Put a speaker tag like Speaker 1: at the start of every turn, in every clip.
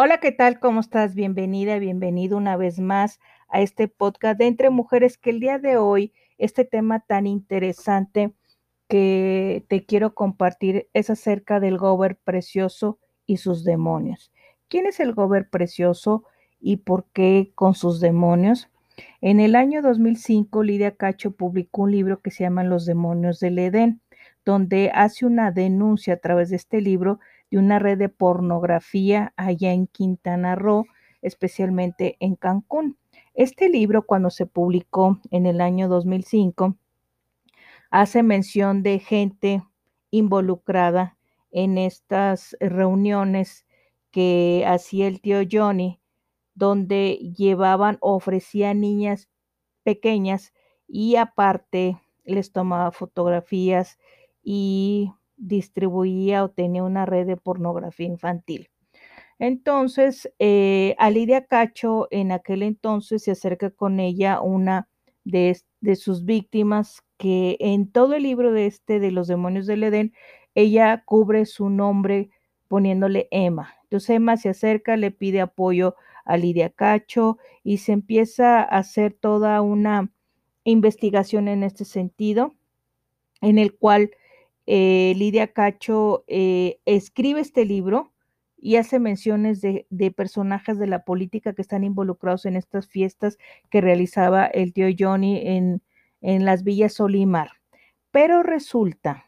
Speaker 1: Hola, ¿qué tal? ¿Cómo estás? Bienvenida, bienvenido una vez más a este podcast de Entre Mujeres, que el día de hoy, este tema tan interesante que te quiero compartir es acerca del Gober precioso y sus demonios. ¿Quién es el Gober precioso y por qué con sus demonios? En el año 2005, Lidia Cacho publicó un libro que se llama Los demonios del Edén, donde hace una denuncia a través de este libro de una red de pornografía allá en Quintana Roo, especialmente en Cancún. Este libro, cuando se publicó en el año 2005, hace mención de gente involucrada en estas reuniones que hacía el tío Johnny, donde llevaban, ofrecían niñas pequeñas y aparte les tomaba fotografías y distribuía o tenía una red de pornografía infantil. Entonces, eh, a Lidia Cacho en aquel entonces se acerca con ella una de, de, sus víctimas que en todo el libro de este de los demonios del Edén, ella cubre su nombre poniéndole Emma. Entonces Emma se acerca, le pide apoyo a Lidia Cacho y se empieza a hacer toda una investigación en este sentido, en el cual eh, Lidia Cacho eh, escribe este libro y hace menciones de, personajes de la política que están involucrados en estas fiestas que realizaba el tío Johnny en, en las villas Solimar. Pero resulta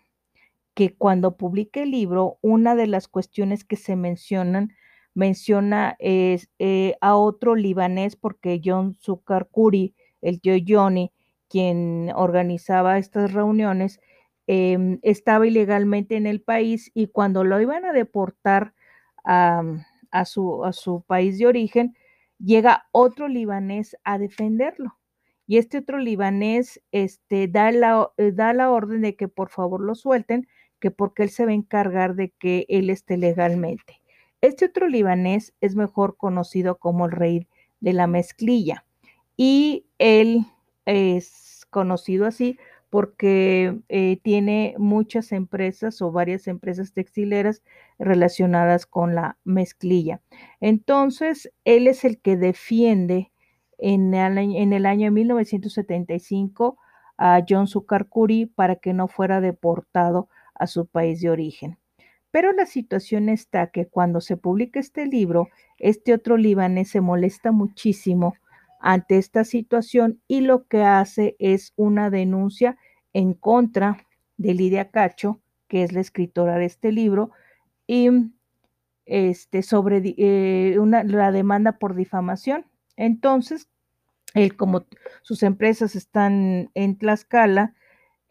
Speaker 1: que cuando publique el libro, una de las cuestiones que se mencionan, menciona es, eh, a otro libanés, porque John Zuccarcuri, el tío Johnny, quien organizaba estas reuniones, Em, estaba ilegalmente en el país y cuando lo iban a deportar a, su, país de origen, llega otro libanés a defenderlo. Y este otro libanés este, da, la, eh, da la orden de que por favor lo suelten, que porque él se va a encargar de que él esté legalmente. Este otro libanés es mejor conocido como el rey de la mezclilla y él es conocido así porque eh, tiene muchas empresas o varias empresas textileras relacionadas con la mezclilla. Entonces, él es el que defiende en el, en el año 1975 a John Sukarkuri para que no fuera deportado a su país de origen. Pero la situación está que cuando se publica este libro, este otro libanés se molesta muchísimo ante esta situación y lo que hace es una denuncia en contra de Lidia Cacho, que es la escritora de este libro, y este, sobre eh, una, la demanda por difamación. Entonces, él, como sus empresas están en Tlaxcala,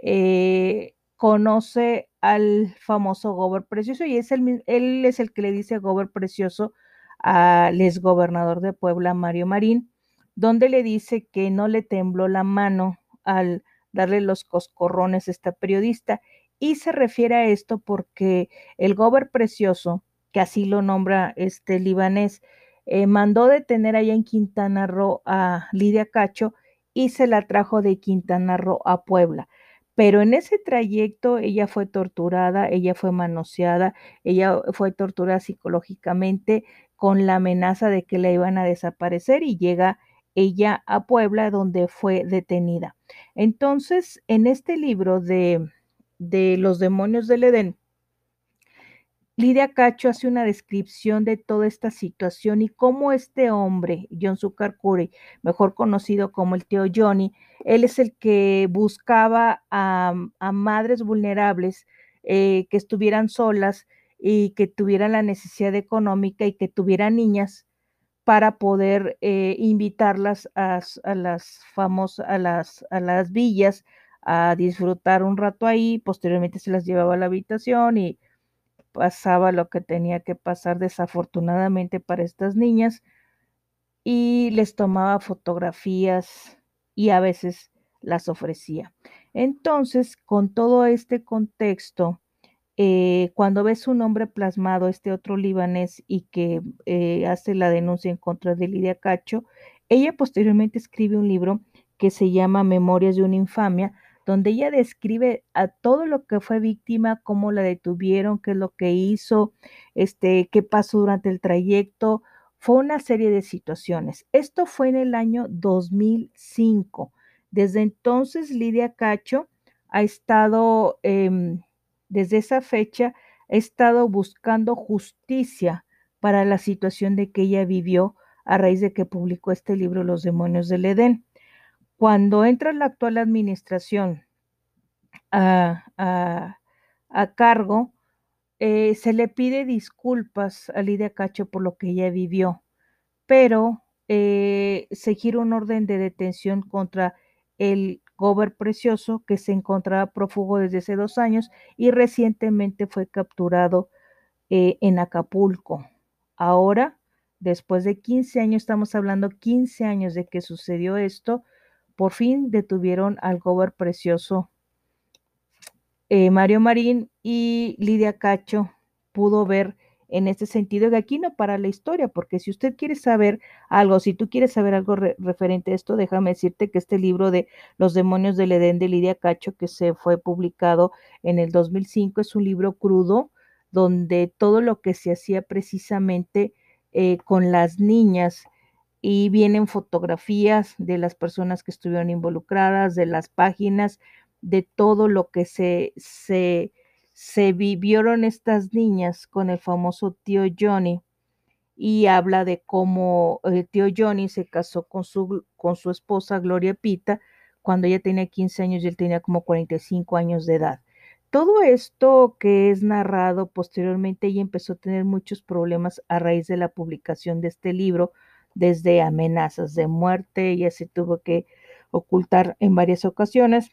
Speaker 1: eh, conoce al famoso Gober Precioso y es el, él es el que le dice Gober Precioso al exgobernador de Puebla, Mario Marín, donde le dice que no le tembló la mano al darle los coscorrones a esta periodista. Y se refiere a esto porque el Gober Precioso, que así lo nombra este libanés, eh, mandó detener allá en Quintana Roo a Lidia Cacho y se la trajo de Quintana Roo a Puebla. Pero en ese trayecto ella fue torturada, ella fue manoseada, ella fue torturada psicológicamente con la amenaza de que la iban a desaparecer y llega ella a Puebla donde fue detenida. Entonces, en este libro de, de Los demonios del Edén, Lidia Cacho hace una descripción de toda esta situación y cómo este hombre, John Zucker mejor conocido como el tío Johnny, él es el que buscaba a, madres vulnerables eh, que estuvieran solas y que tuvieran la necesidad económica y que tuvieran niñas para poder eh, invitarlas a, las famosas, a las, a las villas a disfrutar un rato ahí, posteriormente se las llevaba a la habitación y pasaba lo que tenía que pasar desafortunadamente para estas niñas y les tomaba fotografías y a veces las ofrecía. Entonces, con todo este contexto, eh, cuando ves un nombre plasmado, este otro libanés, y que eh, hace la denuncia en contra de Lidia Cacho, ella posteriormente escribe un libro que se llama Memorias de una infamia, donde ella describe a todo lo que fue víctima, cómo la detuvieron, qué es lo que hizo, este, qué pasó durante el trayecto. Fue una serie de situaciones. Esto fue en el año 2005. Desde entonces, Lidia Cacho ha estado, em, desde esa fecha, ha estado buscando justicia para la situación de que ella vivió a raíz de que publicó este libro Los demonios del Edén. Cuando entra la actual administración a, cargo, eh, se le pide disculpas a Lidia Cacho por lo que ella vivió, pero eh, se gira un orden de detención contra el Gober Precioso, que se encontraba prófugo desde hace dos años y recientemente fue capturado eh, en Acapulco. Ahora, después de 15 años, estamos hablando 15 años de que sucedió esto, por fin detuvieron al Gober Precioso. Eh, Mario Marín y Lidia Cacho pudo ver en este sentido, que aquí no para la historia, porque si usted quiere saber algo, si tú quieres saber algo referente a esto, déjame decirte que este libro de Los demonios del Edén de Lidia Cacho, que se fue publicado en el 2005, es un libro crudo donde todo lo que se hacía precisamente eh, con las niñas y vienen fotografías de las personas que estuvieron involucradas, de las páginas, de todo lo que se, se se vivieron estas niñas con el famoso tío Johnny y habla de cómo el tío Johnny se casó con su, con su esposa Gloria Pita cuando ella tenía 15 años y él tenía como 45 años de edad. Todo esto que es narrado posteriormente ella empezó a tener muchos problemas a raíz de la publicación de este libro, desde amenazas de muerte, ella se tuvo que ocultar en varias ocasiones,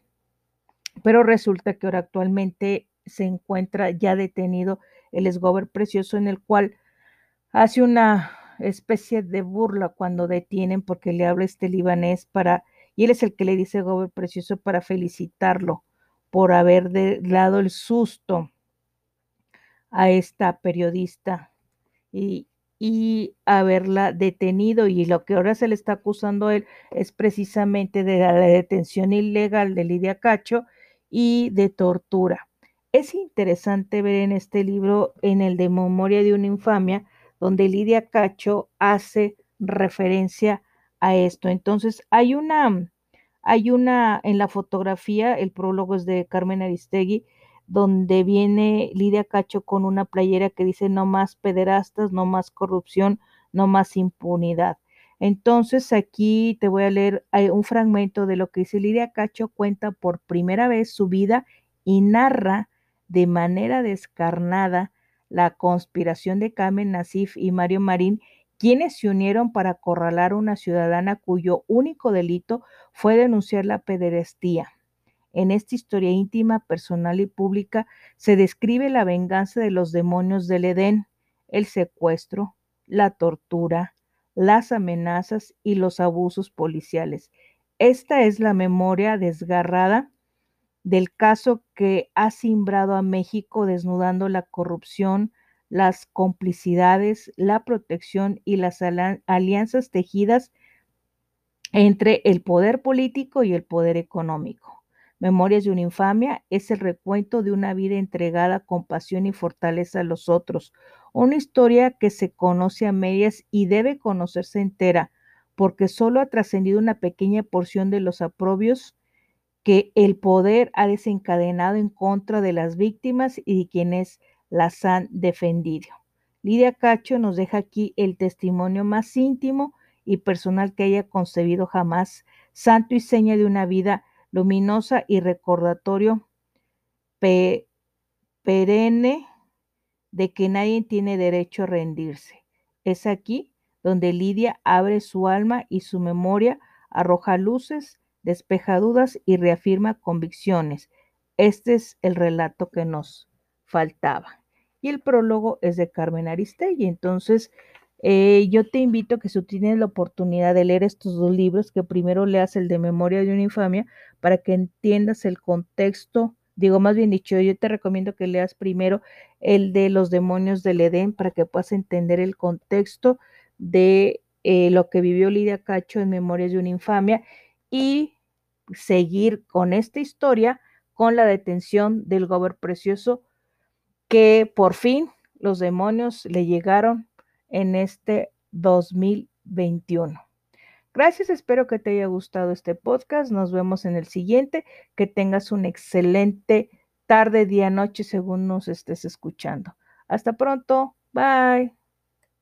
Speaker 1: pero resulta que ahora actualmente se encuentra ya detenido el esgober precioso en el cual hace una especie de burla cuando detienen porque le habla este libanés para, y él es el que le dice Gober precioso para felicitarlo por haber dado el susto a esta periodista y, y haberla detenido y lo que ahora se le está acusando a él es precisamente de la detención ilegal de Lidia Cacho y de tortura. Es interesante ver en este libro, en el de Memoria de una infamia, donde Lidia Cacho hace referencia a esto. Entonces, hay una, hay una, en la fotografía, el prólogo es de Carmen Aristegui, donde viene Lidia Cacho con una playera que dice no más pederastas, no más corrupción, no más impunidad. Entonces aquí te voy a leer un fragmento de lo que dice Lidia Cacho, cuenta por primera vez su vida y narra de manera descarnada la conspiración de Carmen Nasif y Mario Marín, quienes se unieron para acorralar a una ciudadana cuyo único delito fue denunciar la pederastía. En esta historia íntima, personal y pública se describe la venganza de los demonios del Edén, el secuestro, la tortura, las amenazas y los abusos policiales. Esta es la memoria desgarrada del caso que ha simbrado a México desnudando la corrupción, las complicidades, la protección y las alianzas tejidas entre el poder político y el poder económico. Memorias de una infamia es el recuento de una vida entregada con pasión y fortaleza a los otros, una historia que se conoce a medias y debe conocerse entera, porque solo ha trascendido una pequeña porción de los aprobios que el poder ha desencadenado en contra de las víctimas y de quienes las han defendido. Lidia Cacho nos deja aquí el testimonio más íntimo y personal que haya concebido jamás, santo y seña de una vida luminosa y recordatorio perenne de que nadie tiene derecho a rendirse. Es aquí donde Lidia abre su alma y su memoria arroja luces despeja dudas y reafirma convicciones. Este es el relato que nos faltaba. Y el prólogo es de Carmen Aristegui. Entonces, eh, yo te invito a que si tienes la oportunidad de leer estos dos libros, que primero leas el de Memoria de una infamia para que entiendas el contexto. Digo, más bien dicho, yo te recomiendo que leas primero el de los demonios del Edén para que puedas entender el contexto de eh, lo que vivió Lidia Cacho en Memorias de una infamia y seguir con esta historia, con la detención del Gober Precioso, que por fin los demonios le llegaron en este 2021. Gracias, espero que te haya gustado este podcast. Nos vemos en el siguiente. Que tengas un excelente tarde, día, noche, según nos estés escuchando. Hasta pronto. Bye.